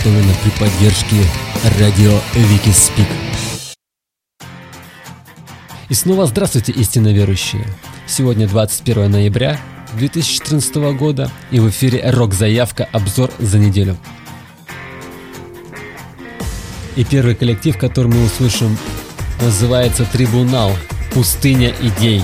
Приготовлена при поддержке радио Викиспик. И снова здравствуйте, истинно верующие! Сегодня 21 ноября 2014 года и в эфире «Рок-заявка. Обзор за неделю». И первый коллектив, который мы услышим, называется «Трибунал. Пустыня идей».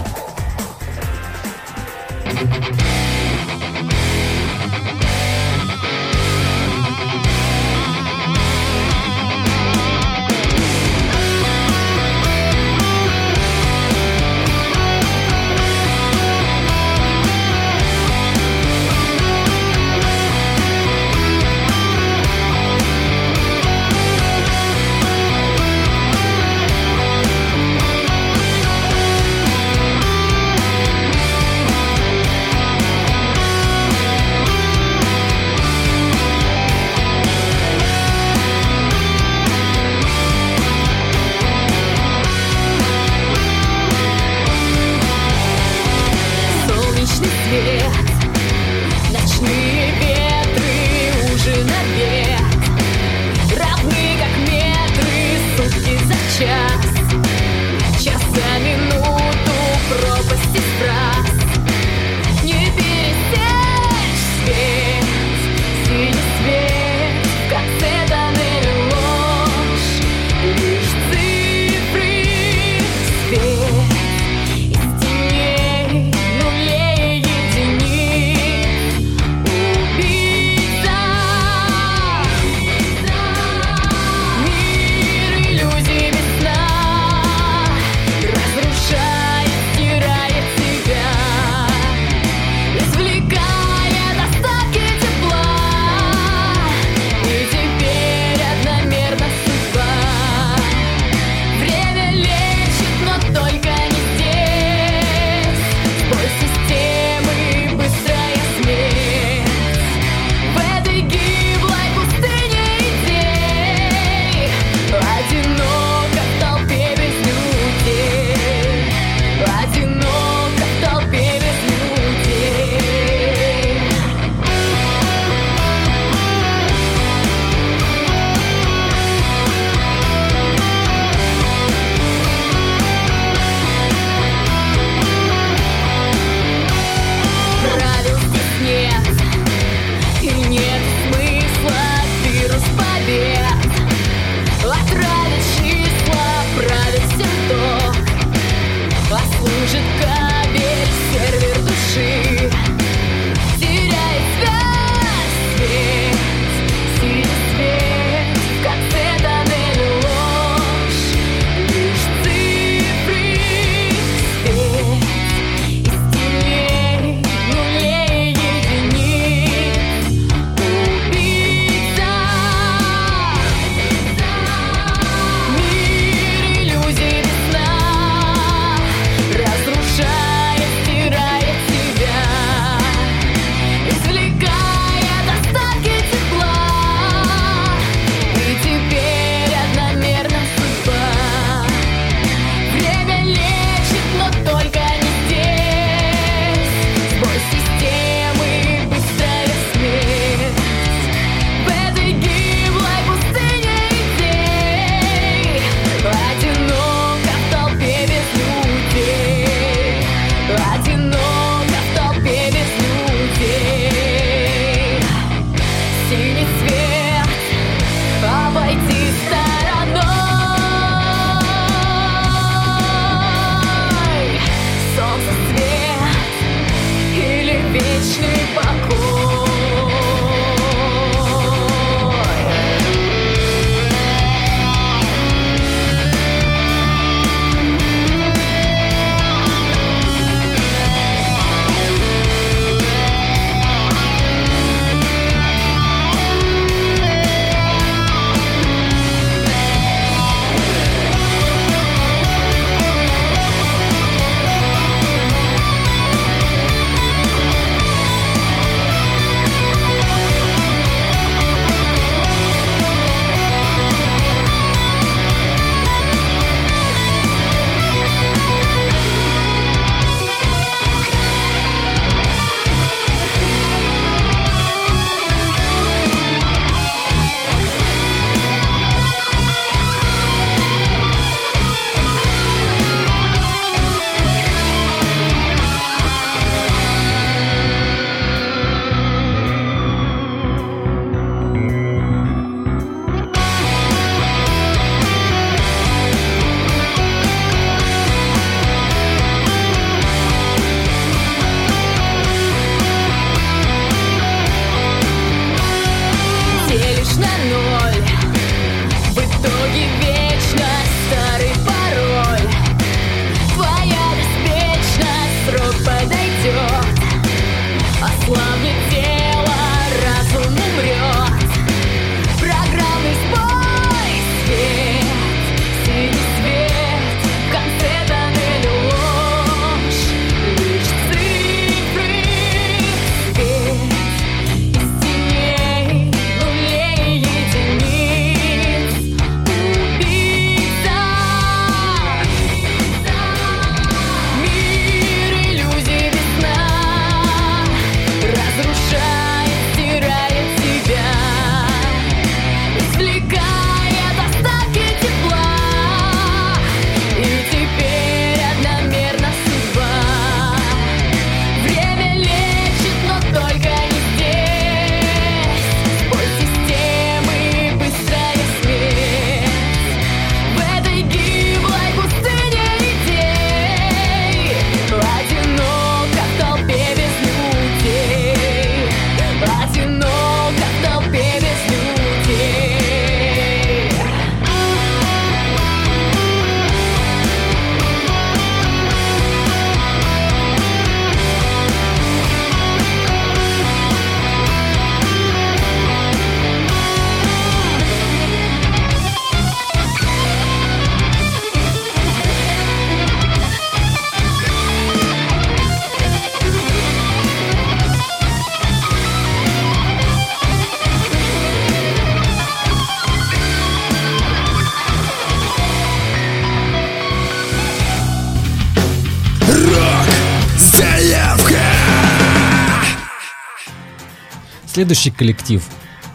Следующий коллектив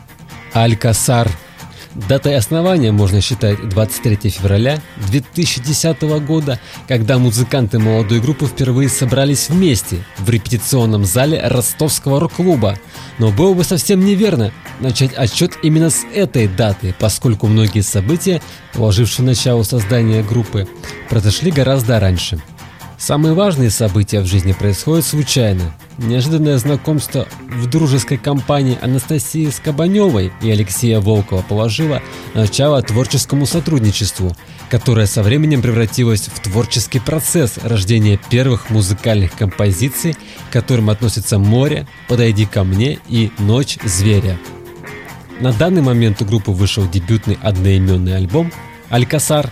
– Алькасар – Датой основания можно считать 23 февраля 2010 года, когда музыканты молодой группы впервые собрались вместе в репетиционном зале ростовского рок-клуба. Но было бы совсем неверно начать отчет именно с этой даты, поскольку многие события, положившие начало создания группы, произошли гораздо раньше. Самые важные события в жизни происходят случайно. Неожиданное знакомство в дружеской компании Анастасии Скобаневой и Алексея Волкова положило начало творческому сотрудничеству, которое со временем превратилось в творческий процесс рождения первых музыкальных композиций, к которым относятся «Море», «Подойди ко мне» и «Ночь зверя». На данный момент у группы вышел дебютный одноименный альбом «Алькасар»,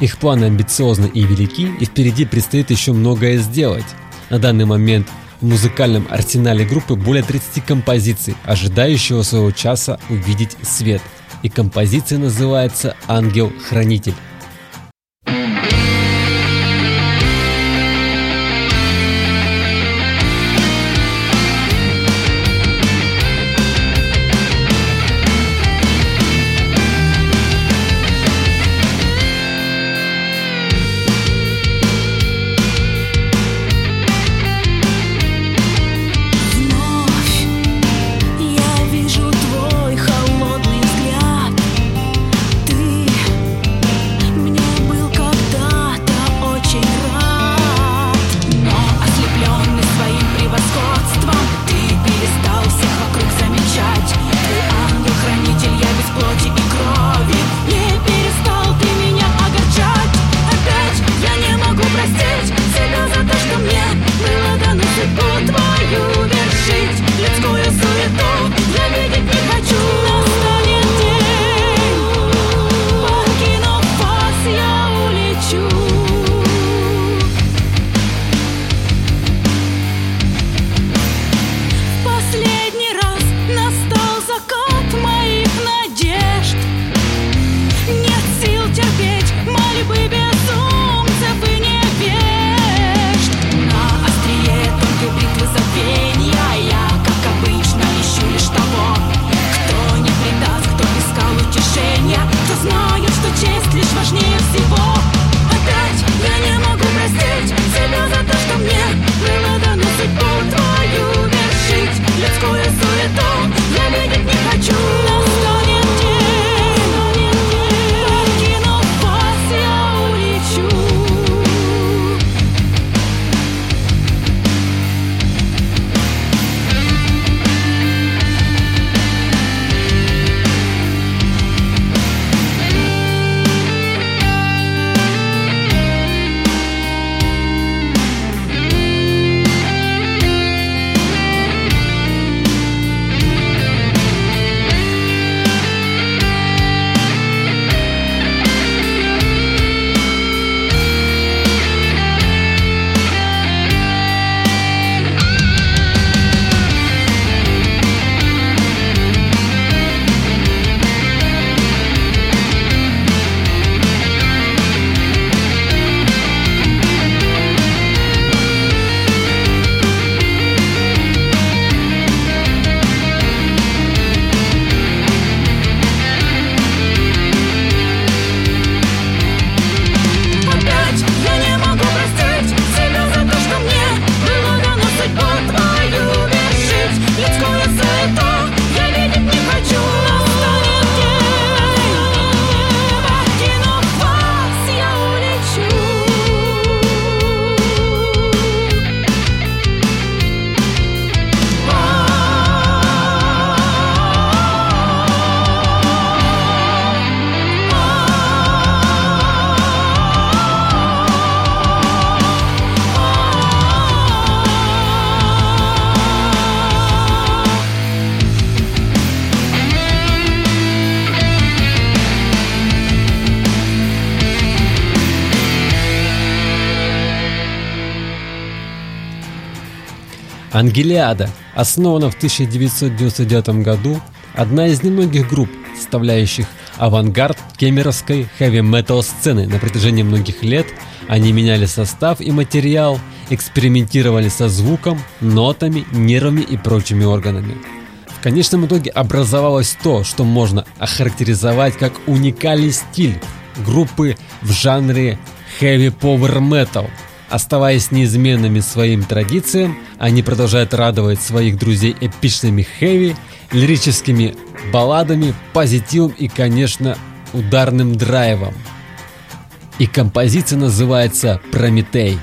их планы амбициозны и велики, и впереди предстоит еще многое сделать. На данный момент в музыкальном арсенале группы более 30 композиций, ожидающего своего часа увидеть свет. И композиция называется «Ангел-хранитель». Ангелиада, основана в 1999 году, одна из немногих групп, составляющих авангард кемеровской хэви-метал сцены на протяжении многих лет. Они меняли состав и материал, экспериментировали со звуком, нотами, нервами и прочими органами. В конечном итоге образовалось то, что можно охарактеризовать как уникальный стиль группы в жанре heavy power metal. Оставаясь неизменными своим традициям, они продолжают радовать своих друзей эпичными хэви, лирическими балладами, позитивом и, конечно, ударным драйвом. И композиция называется «Прометей».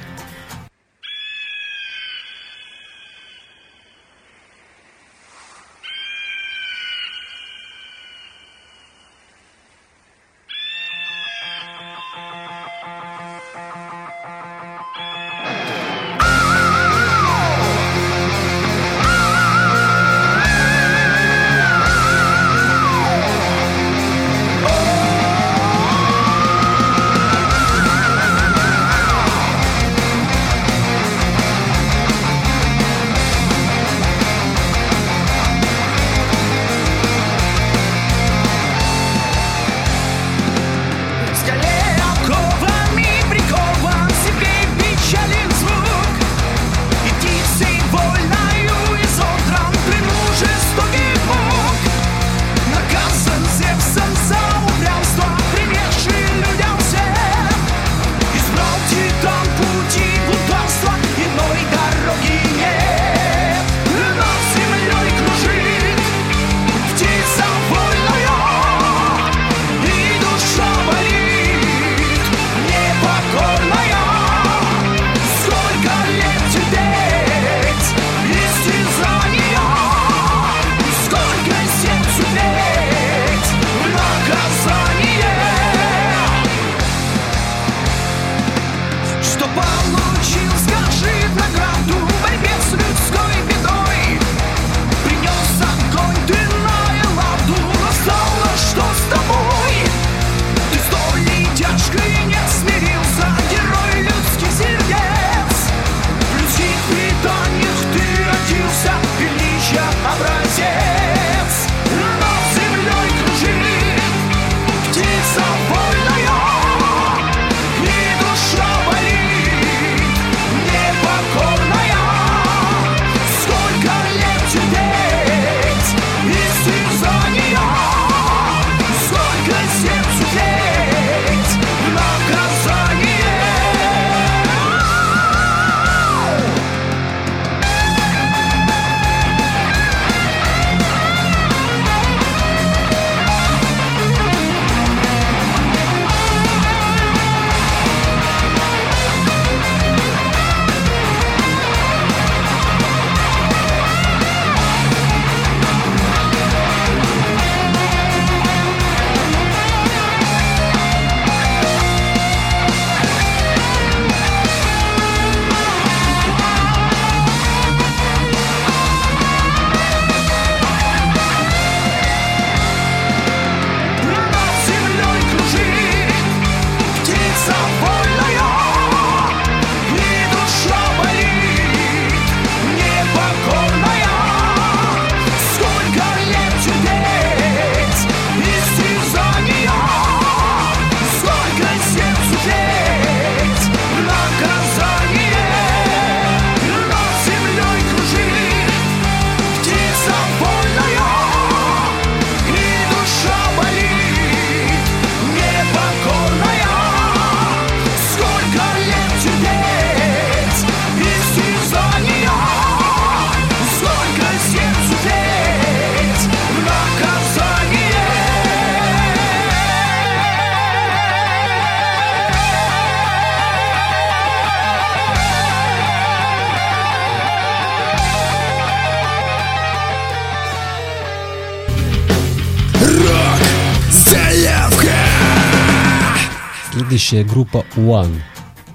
Следующая группа One,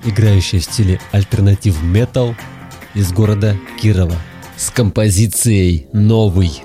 играющая в стиле альтернатив метал из города Кирова с композицией «Новый».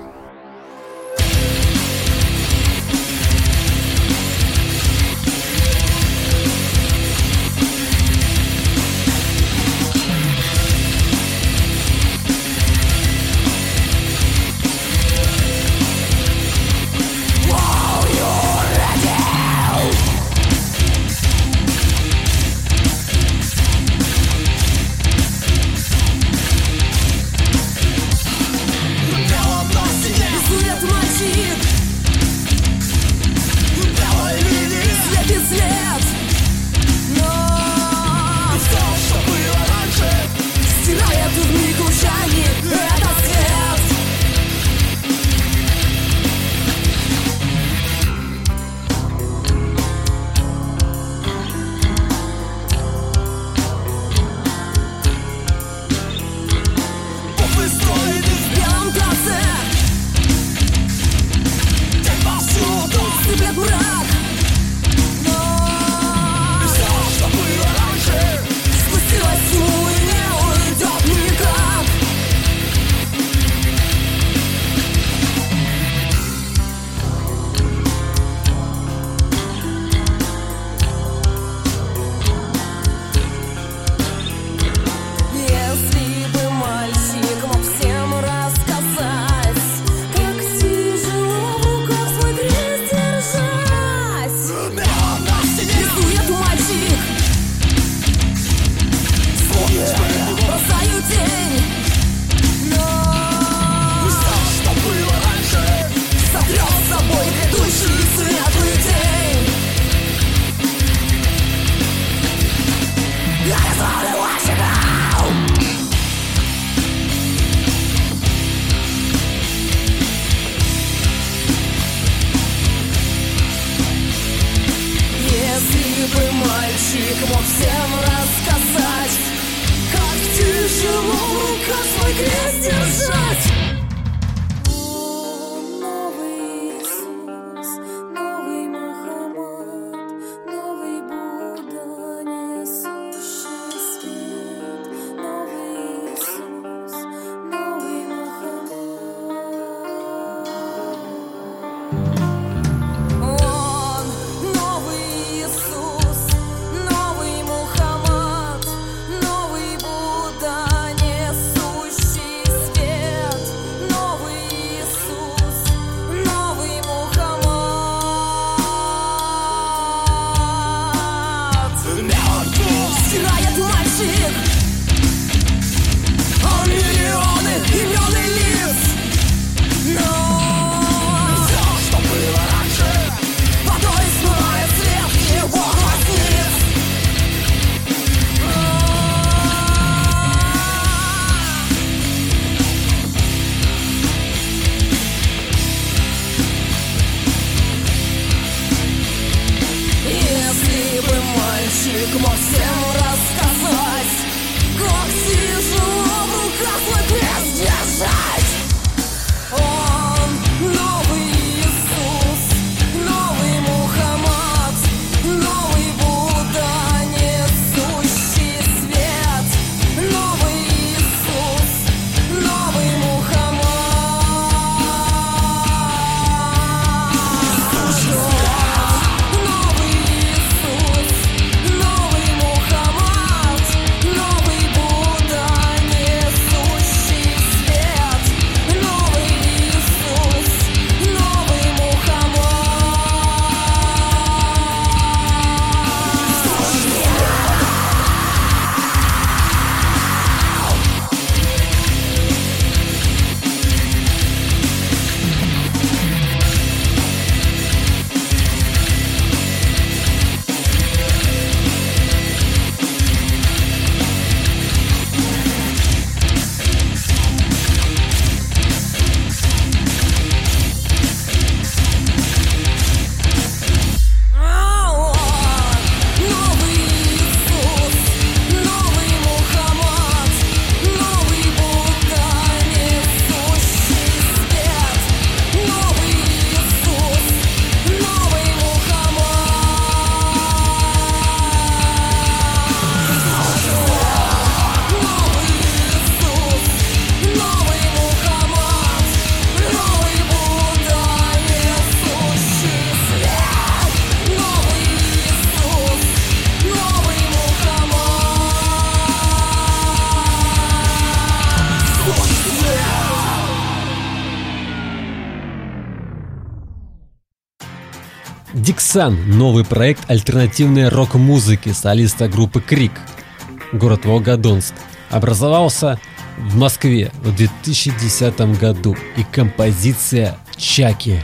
Сан – новый проект альтернативной рок-музыки солиста группы Крик, город Волгодонск, образовался в Москве в 2010 году. И композиция «Чаки»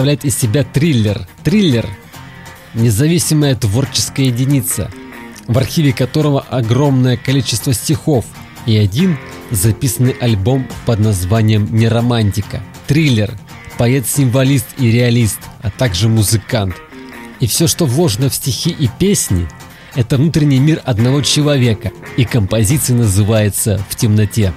представляет из себя триллер. Триллер – независимая творческая единица, в архиве которого огромное количество стихов и один записанный альбом под названием Не романтика. Триллер – поэт-символист и реалист, а также музыкант. И все, что вложено в стихи и песни – это внутренний мир одного человека, и композиция называется «В темноте».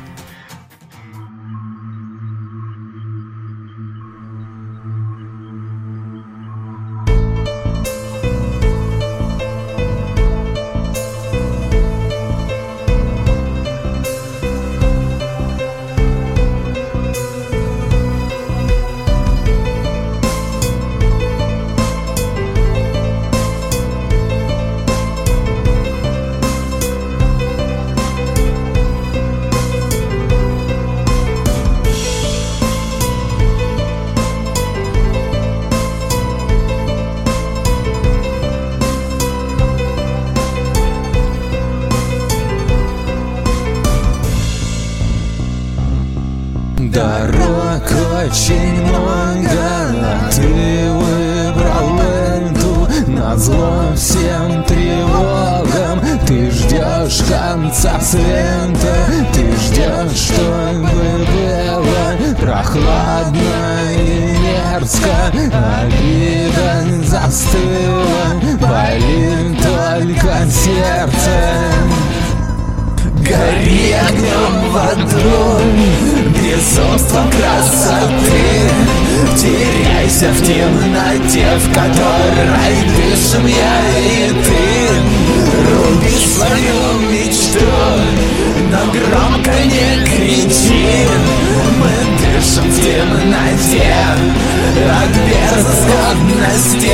безумством красоты. Теряйся в темноте, в которой дышим я и ты. Руби свою мечту, но громко не кричи. Мы дышим в темноте от безысходности.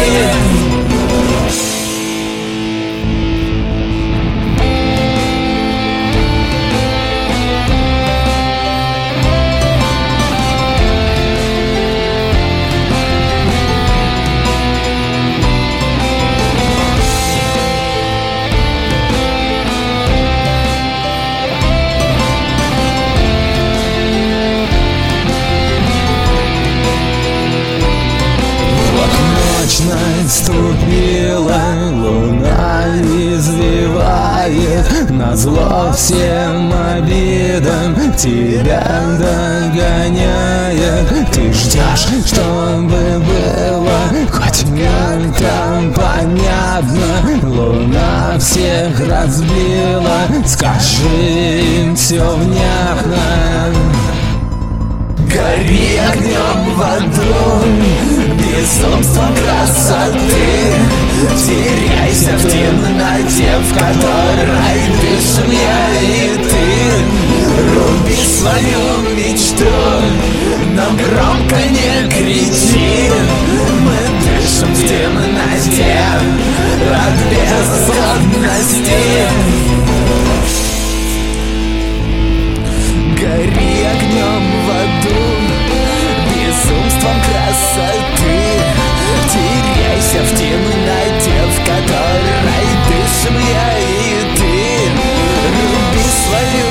Тебя догоняет Ты ждешь, чтобы было хоть как-то понятно. Луна всех разбила. Скажи им все внятно. Гори огнем в аду Безумство красоты. Теряйся в темноте, в которой дышим я и ты Руби свою мечту, но громко не кричи Мы дышим в темноте от безысходности Гори огнем в аду Безумством красоты Теряйся в темноте, в которой дышим я и ты Руби свою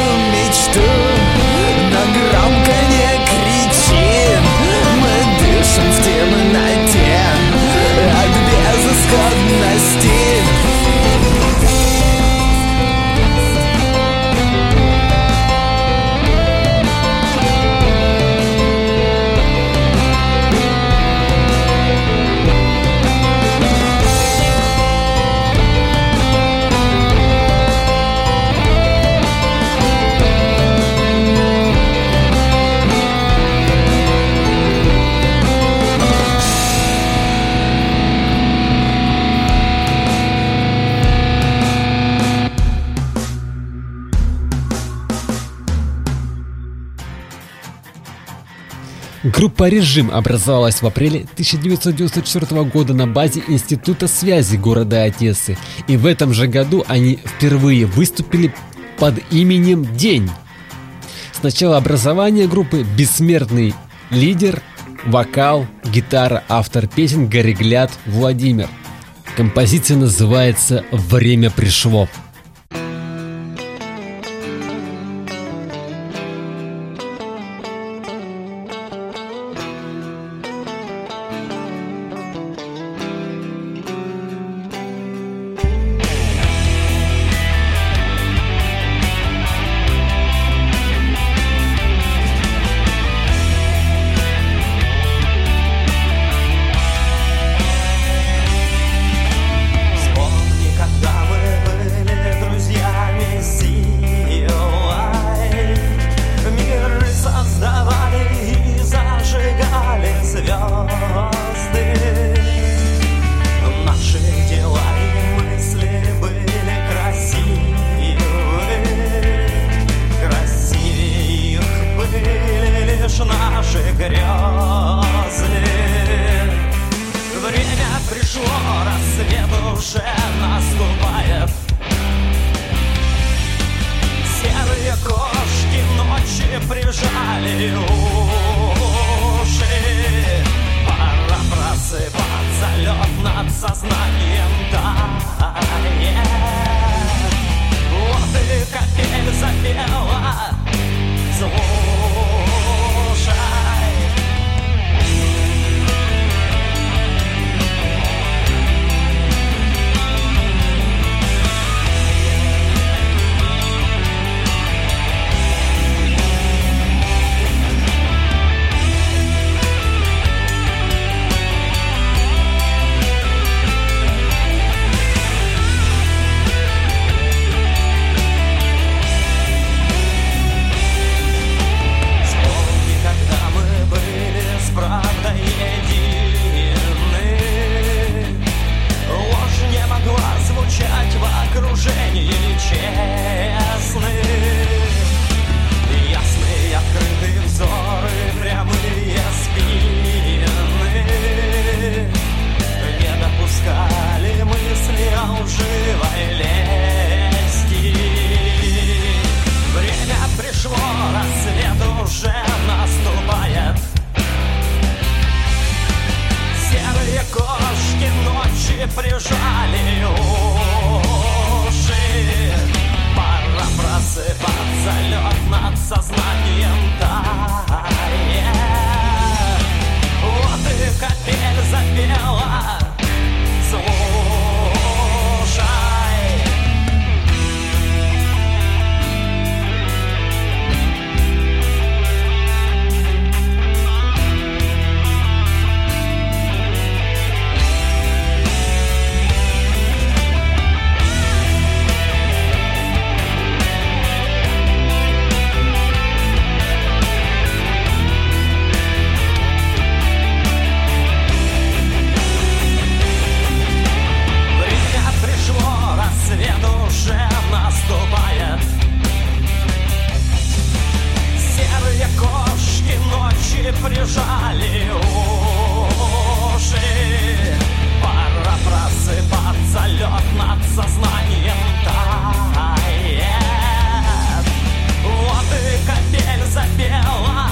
Группа «Режим» образовалась в апреле 1994 года на базе Института связи города Одессы. И в этом же году они впервые выступили под именем «День». С начала образования группы бессмертный лидер, вокал, гитара, автор песен Горегляд Владимир. Композиция называется «Время пришло». и прижали уши Пора просыпаться, лед над сознанием тает Вот и капель запела Слово прижали уши. Пора просыпаться, лед над сознанием тает. Вот и капель запела.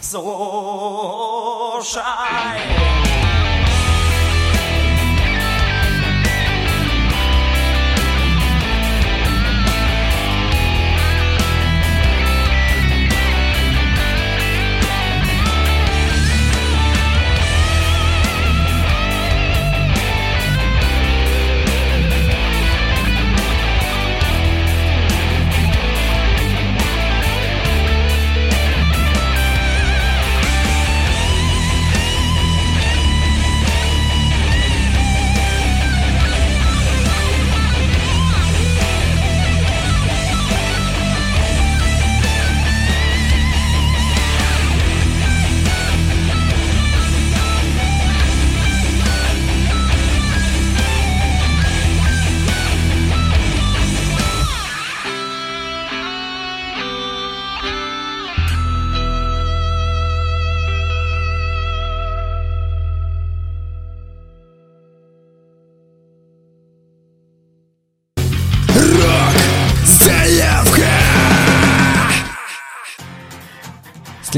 Слушай.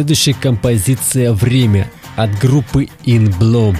Следующая композиция «Время» от группы In Bloom.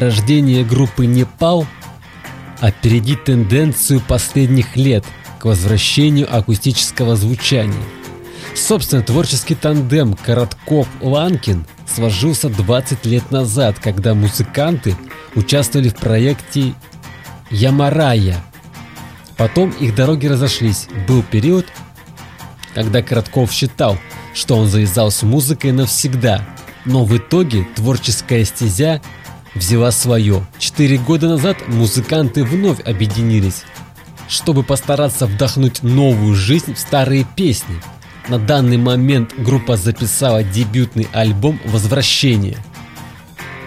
Рождение группы «Непал» опередит тенденцию последних лет к возвращению акустического звучания. Собственно, творческий тандем Коротков-Ланкин сложился 20 лет назад, когда музыканты участвовали в проекте «Ямарая». Потом их дороги разошлись. Был период, когда Коротков считал, что он завязал с музыкой навсегда, но в итоге творческая стезя взяла свое. Четыре года назад музыканты вновь объединились, чтобы постараться вдохнуть новую жизнь в старые песни. На данный момент группа записала дебютный альбом «Возвращение»,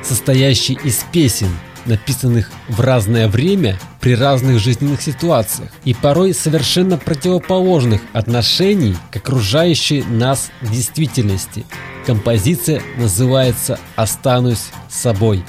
состоящий из песен, написанных в разное время при разных жизненных ситуациях и порой совершенно противоположных отношений к окружающей нас действительности. Композиция называется «Останусь собой».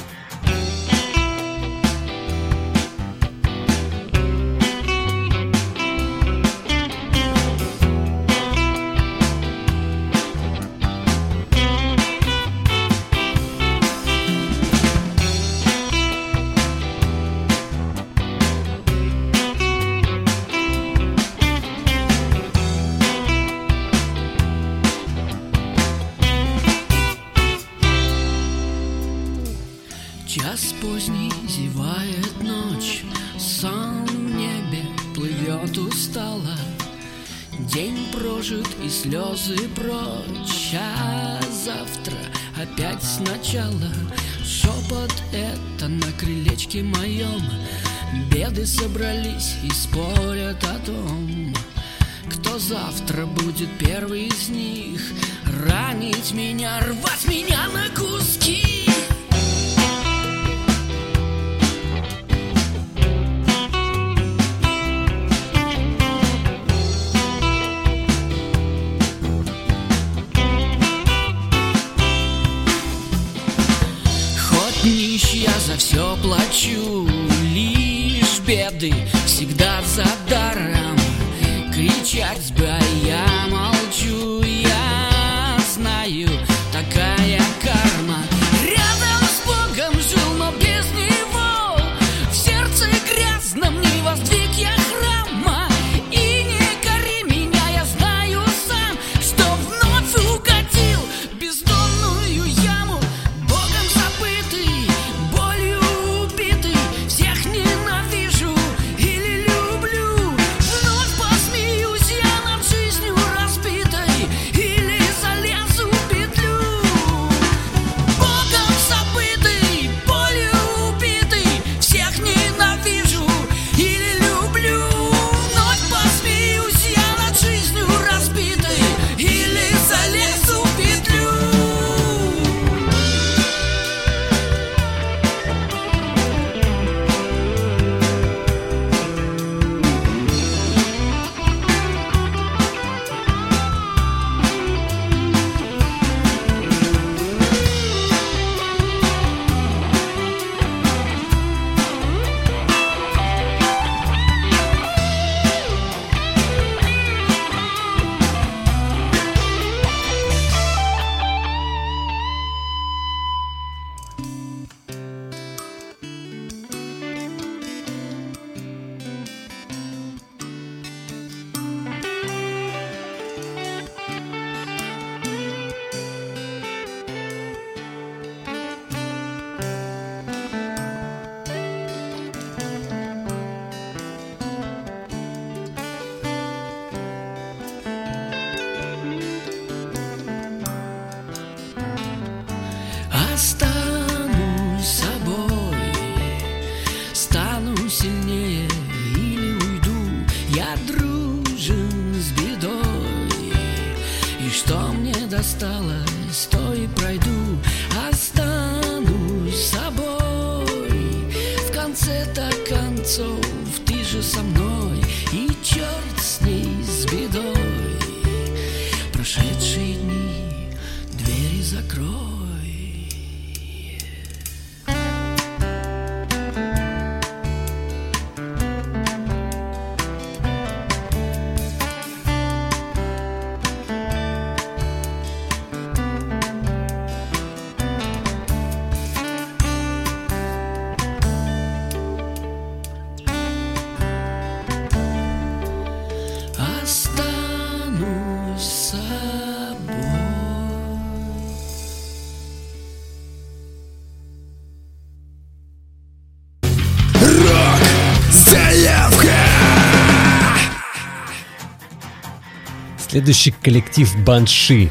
Следующий коллектив Банши.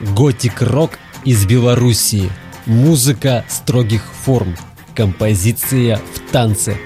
Готик-рок из Белоруссии. Музыка строгих форм. Композиция в танце.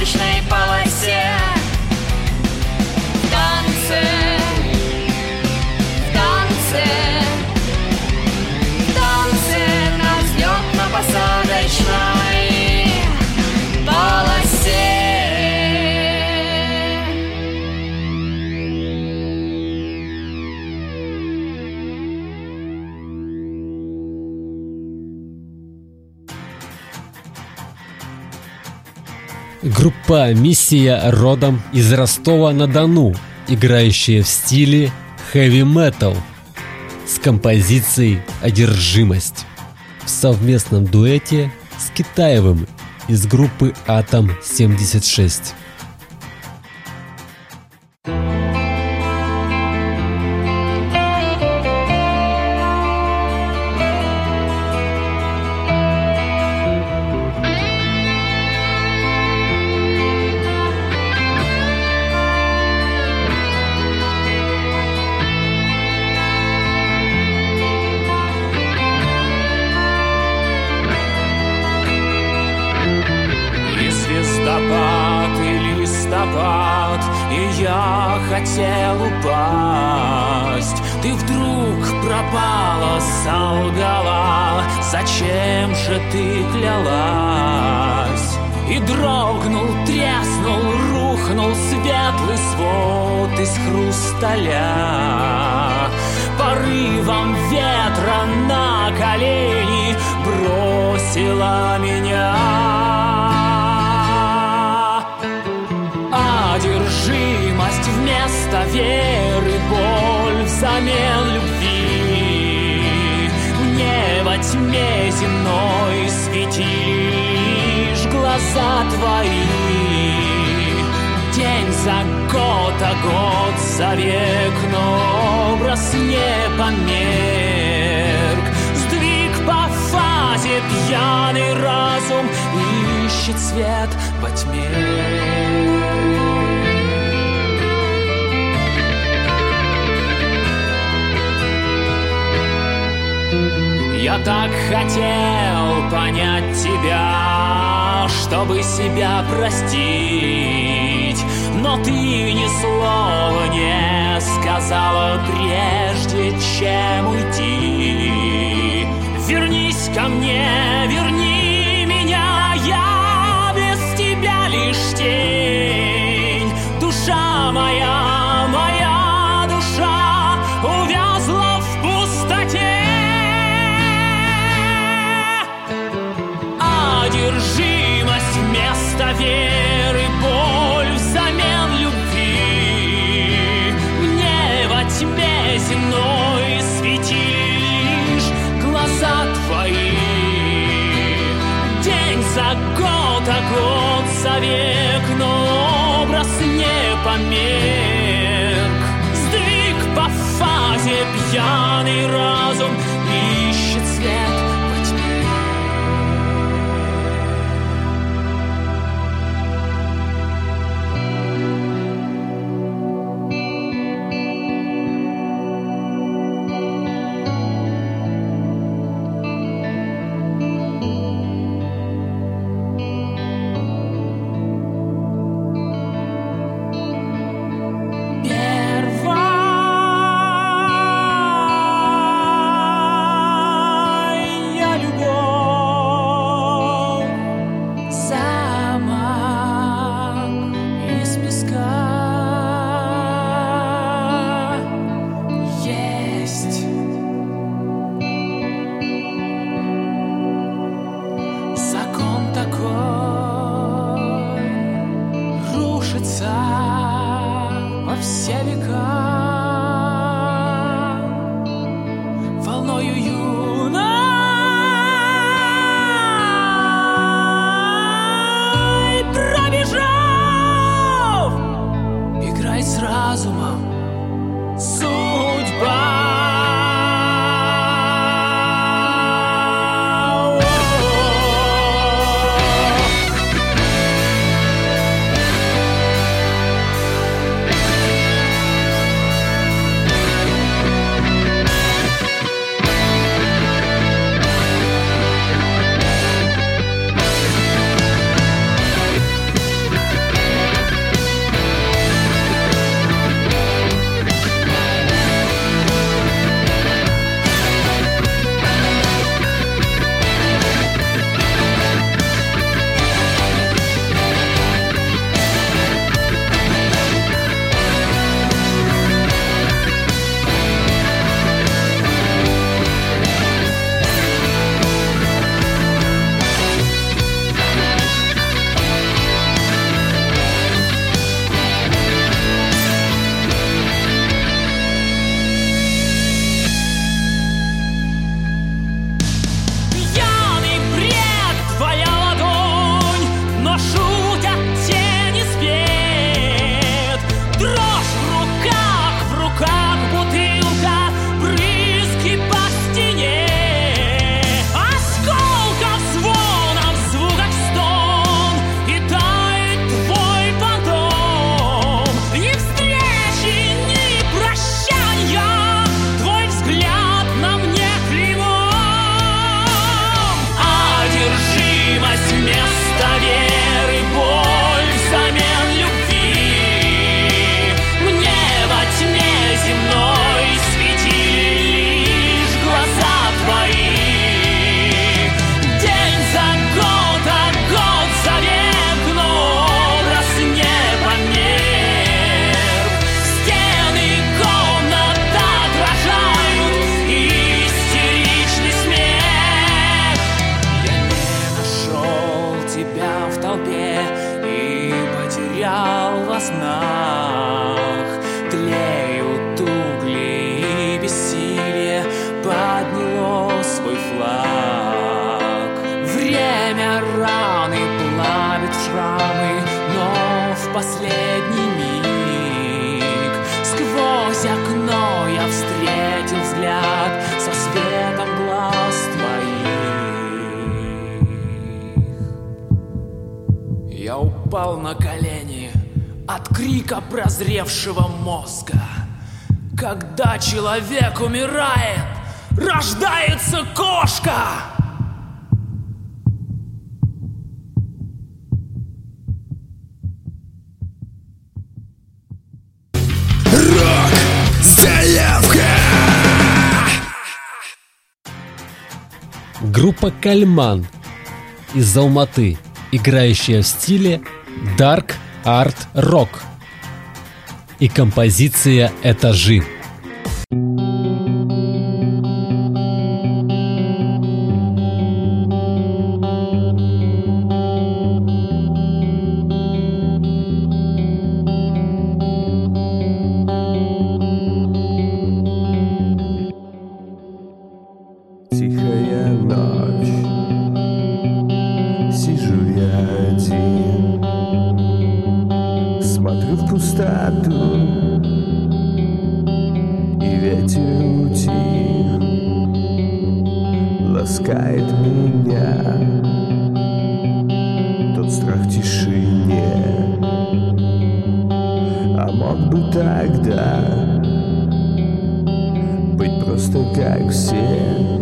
На Группа «Миссия» родом из Ростова-на-Дону, играющая в стиле хэви-метал с композицией «Одержимость» в совместном дуэте с Китаевым из группы «Атом-76». А год за век, но образ не померк. Сдвиг по фазе пьяный разум ищет свет во тьме. Я так хотел понять тебя, чтобы себя простить, но ты ни слова не сказала прежде, чем уйти. Вернись ко мне, верни меня, я без тебя лишь тень, год за век, но образ не померк. Сдвиг по фазе пьяный разум все века «Кальман» из Алматы, играющая в стиле Dark Art Rock. И композиция «Этажи». Тишине, а мог бы тогда быть просто как все.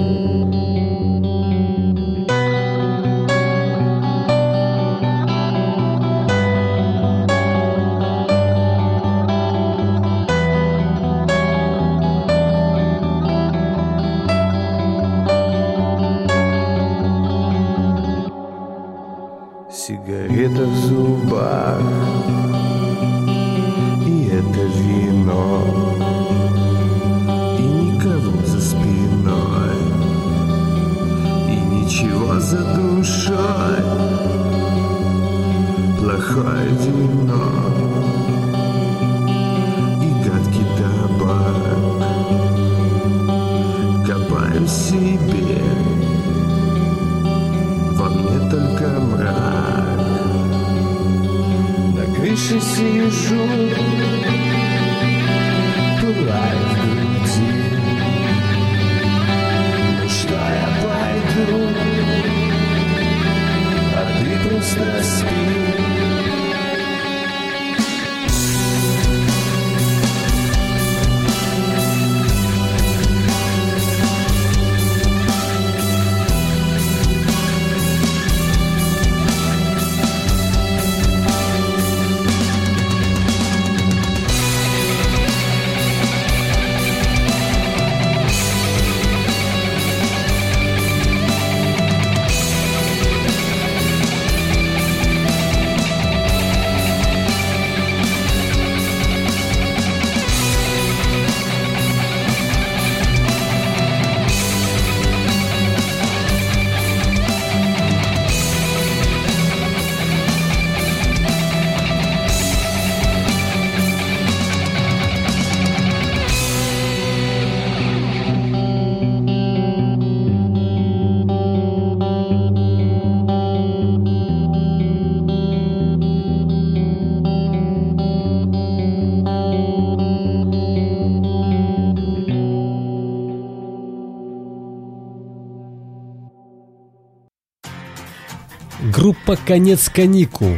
Группа «Конец каникул»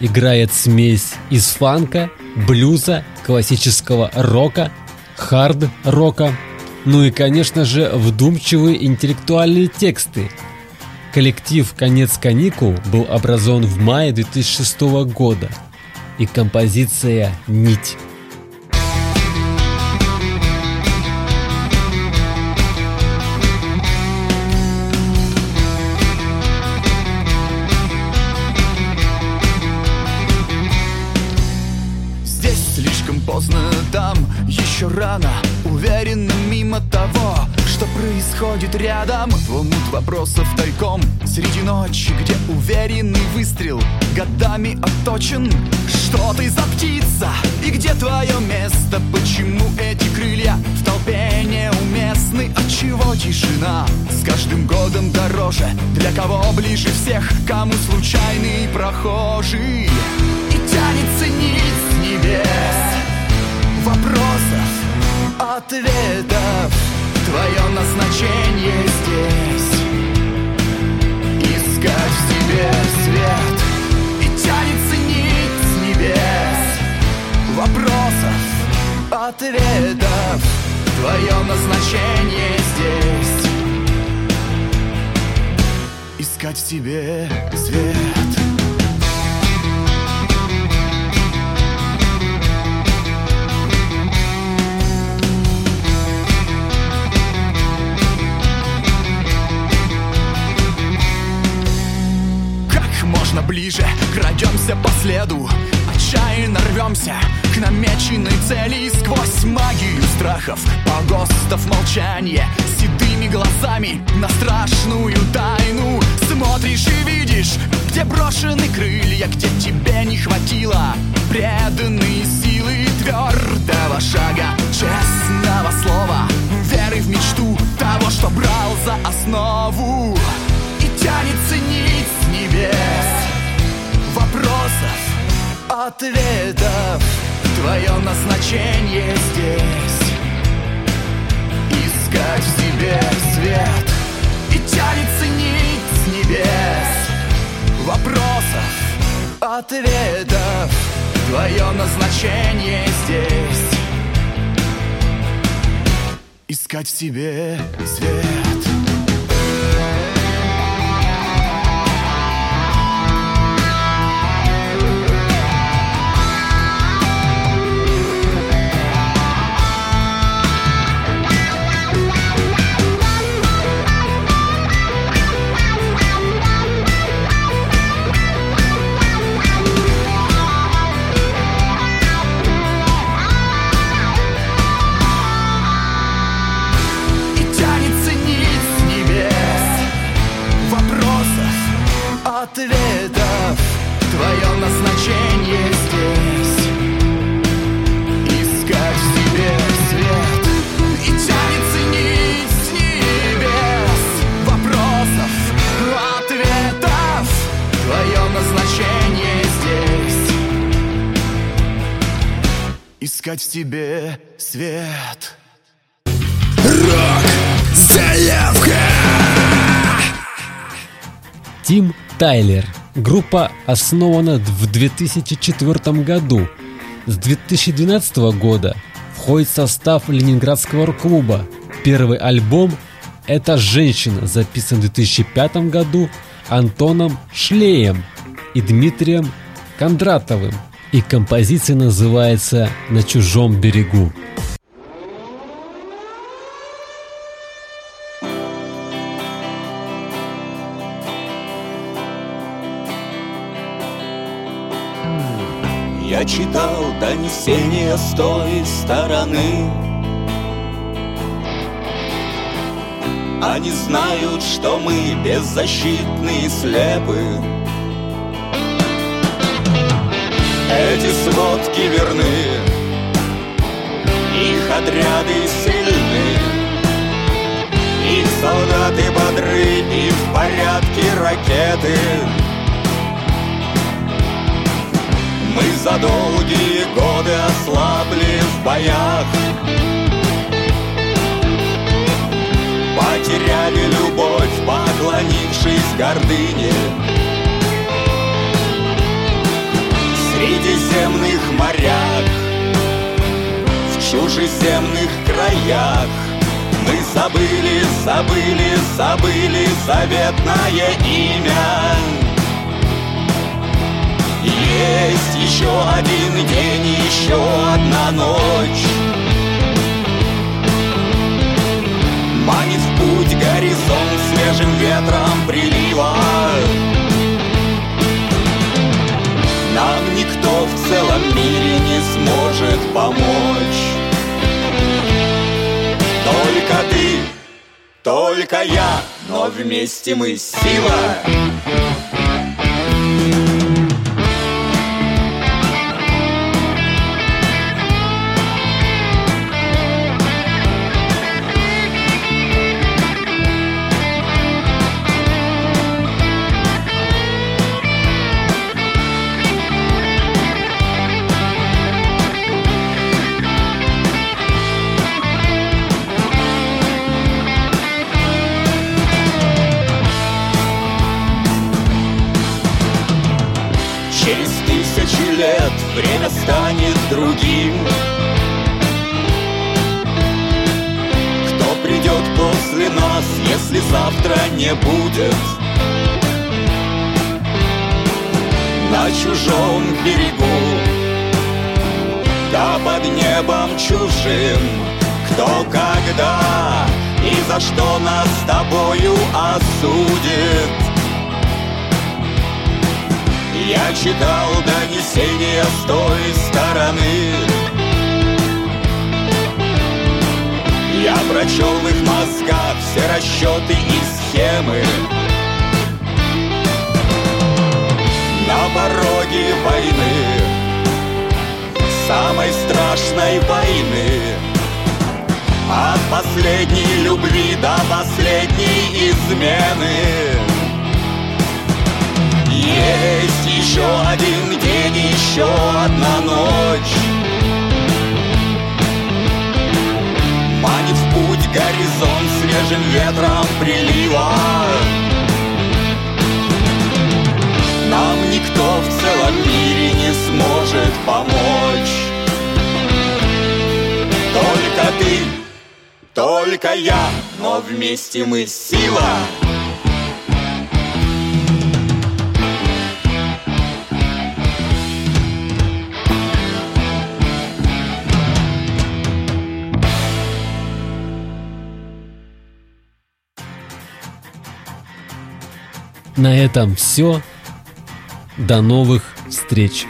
играет смесь из фанка, блюза, классического рока, хард-рока, ну и, конечно же, вдумчивые интеллектуальные тексты. Коллектив «Конец каникул» был образован в мае 2006 года, и композиция «Нить». Что происходит рядом Омут вопросов тайком среди ночи Где уверенный выстрел годами отточен Что ты за птица и где твое место? Почему эти крылья в толпе неуместны? Отчего тишина с каждым годом дороже? Для кого ближе всех, кому случайный прохожий? И тянется с небес Вопросов, ответов твое назначение здесь. Искать в себе свет. И тянется нить с небес. Вопросов, ответов. Твое назначение здесь. Искать в себе свет. Можно ближе крадемся по следу. Отчаянно рвемся к намеченной цели. И Сквозь магию страхов, погостов молчания Седыми глазами на страшную тайну Смотришь и видишь, где брошены крылья Где тебе не хватило преданной силы Твердого шага, честного слова Веры в мечту того, что брал за основу. И тянется нить с небес ответов. Твое назначение здесь. Искать в себе свет. И тянется нить с небес. Вопросов, ответов. Твое назначение здесь. Искать в себе свет Искать в себе свет Тим Тайлер. Группа основана в 2004 году. С 2012 года входит в состав Ленинградского рок-клуба. Первый альбом «Это женщина» записан в 2005 году Антоном Шлеем и Дмитрием Кондратовым. И композиция называется «На чужом берегу». Я читал донесения с той стороны Они знают, что мы беззащитны и слепы Эти сводки верны. Их отряды сильны. Их солдаты бодры И в порядке ракеты. Мы за долгие годы ослабли в боях. Потеряли любовь, поклонившись гордыне Средиземных морях В чужеземных краях. Мы забыли, забыли, забыли заветное имя. Есть еще один день, еще одна ночь. Манит в путь горизонт свежим ветром прилива Нам никто в целом мире не сможет помочь. Только ты, только я, но вместе мы сила другим. Кто придет после нас, если завтра не будет? На чужом берегу Да под небом чужим. Кто когда и за что нас с тобою осудит? Я читал донесения с той стороны. Я прочел в их мозгах все расчеты и схемы. На пороге войны Самой страшной войны. От последней любви до последней измены Есть еще один день, еще одна ночь. Манит в путь горизонт свежим ветром прилива. Нам никто в целом мире не сможет помочь. Только ты, только я, но вместе мы сила На этом все. До новых встреч!